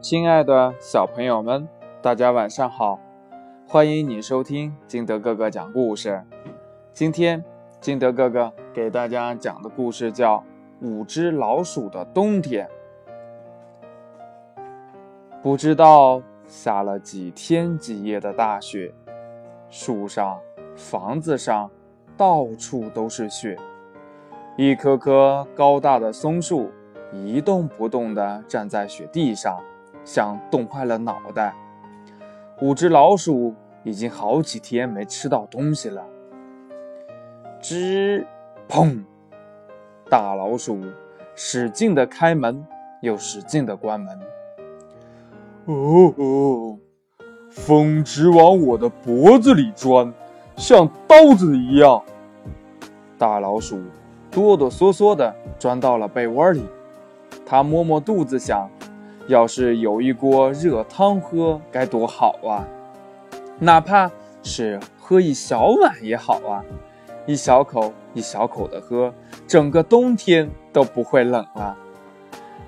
亲爱的小朋友们，大家晚上好！欢迎你收听金德哥哥讲故事。今天金德哥哥给大家讲的故事叫《五只老鼠的冬天》。不知道下了几天几夜的大雪，树上、房子上到处都是雪。一棵棵高大的松树一动不动地站在雪地上。像冻坏了脑袋。五只老鼠已经好几天没吃到东西了。吱，砰！大老鼠使劲的开门，又使劲的关门。哦哦，风直往我的脖子里钻，像刀子一样。大老鼠哆哆嗦嗦的钻到了被窝里，它摸摸肚子，想。要是有一锅热汤喝，该多好啊！哪怕是喝一小碗也好啊，一小口一小口的喝，整个冬天都不会冷了。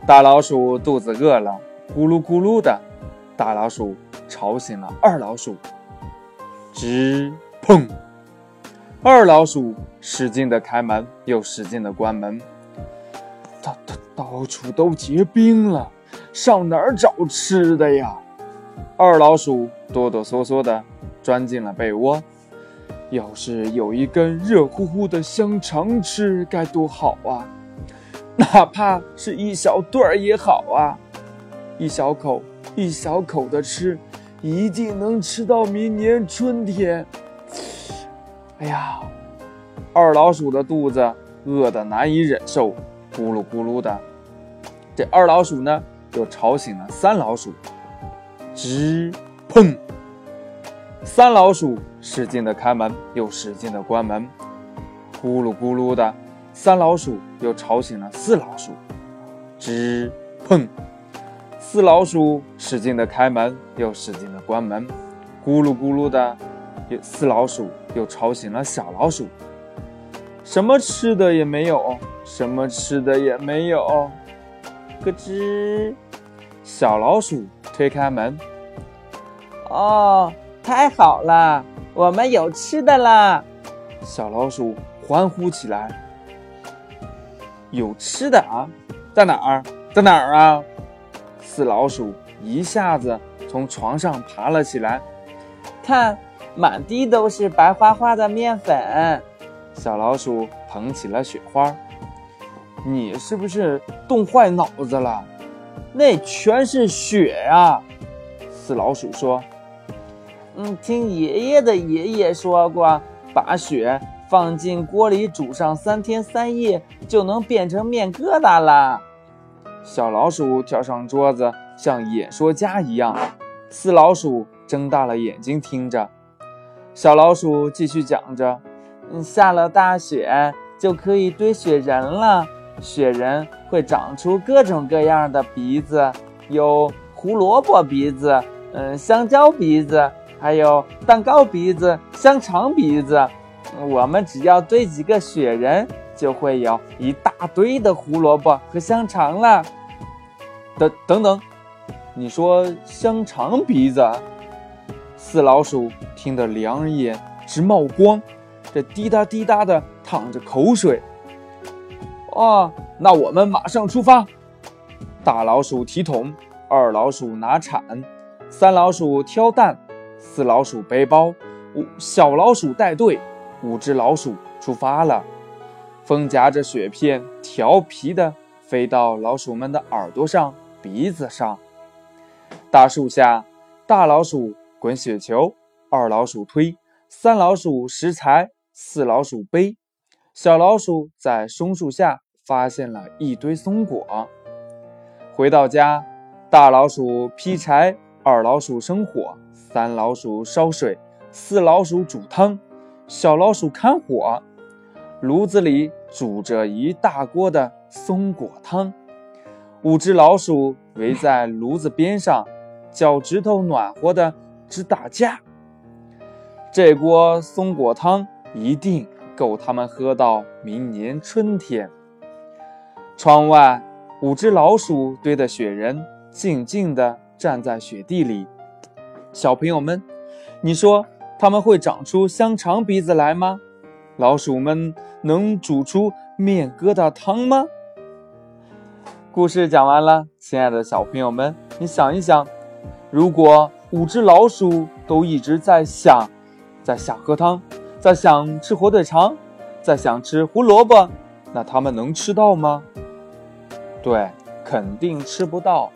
大老鼠肚子饿了，咕噜咕噜的。大老鼠吵醒了二老鼠，吱砰！二老鼠使劲的开门，又使劲的关门，到到到处都结冰了。上哪儿找吃的呀？二老鼠哆哆嗦嗦地钻进了被窝。要是有一根热乎乎的香肠吃，该多好啊！哪怕是一小段儿也好啊！一小口一小口的吃，一定能吃到明年春天。哎呀，二老鼠的肚子饿得难以忍受，咕噜咕噜的。这二老鼠呢？又吵醒了三老鼠，吱砰！三老鼠使劲的开门，又使劲的关门，咕噜咕噜的。三老鼠又吵醒了四老鼠，吱砰！四老鼠使劲的开门，又使劲的关门，咕噜咕噜的。四老鼠又吵醒了小老鼠，什么吃的也没有，什么吃的也没有。咯吱，小老鼠推开门。哦，太好了，我们有吃的啦！小老鼠欢呼起来。有吃的啊？在哪儿？在哪儿啊？四老鼠一下子从床上爬了起来。看，满地都是白花花的面粉。小老鼠捧起了雪花。你是不是冻坏脑子了？那全是雪呀！四老鼠说：“嗯，听爷爷的爷爷说过，把雪放进锅里煮上三天三夜，就能变成面疙瘩了。”小老鼠跳上桌子，像演说家一样。四老鼠睁大了眼睛听着。小老鼠继续讲着：“嗯，下了大雪就可以堆雪人了。”雪人会长出各种各样的鼻子，有胡萝卜鼻子，嗯，香蕉鼻子，还有蛋糕鼻子、香肠鼻子。我们只要堆几个雪人，就会有一大堆的胡萝卜和香肠了。等等等，你说香肠鼻子？四老鼠听得两眼直冒光，这滴答滴答的淌着口水。哦，那我们马上出发。大老鼠提桶，二老鼠拿铲，三老鼠挑担，四老鼠背包，五小老鼠带队，五只老鼠出发了。风夹着雪片，调皮的飞到老鼠们的耳朵上、鼻子上。大树下，大老鼠滚雪球，二老鼠推，三老鼠拾柴，四老鼠背。小老鼠在松树下发现了一堆松果。回到家，大老鼠劈柴，二老鼠生火，三老鼠烧水，四老鼠煮汤，小老鼠看火。炉子里煮着一大锅的松果汤。五只老鼠围在炉子边上，脚趾头暖和的直打架。这锅松果汤一定。够他们喝到明年春天。窗外，五只老鼠堆的雪人静静地站在雪地里。小朋友们，你说它们会长出香肠鼻子来吗？老鼠们能煮出面疙瘩汤吗？故事讲完了，亲爱的小朋友们，你想一想，如果五只老鼠都一直在想，在想喝汤，在想吃火腿肠，在想吃胡萝卜，那他们能吃到吗？对，肯定吃不到。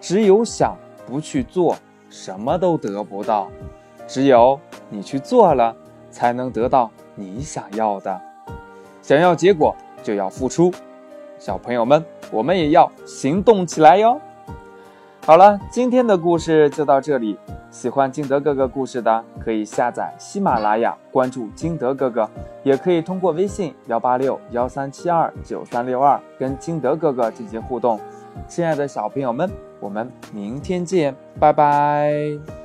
只有想不去做，什么都得不到。只有你去做了，才能得到你想要的。想要结果，就要付出。小朋友们，我们也要行动起来哟。好了，今天的故事就到这里。喜欢金德哥哥故事的，可以下载喜马拉雅，关注金德哥哥，也可以通过微信幺八六幺三七二九三六二跟金德哥哥进行互动。亲爱的小朋友们。我们明天见，拜拜。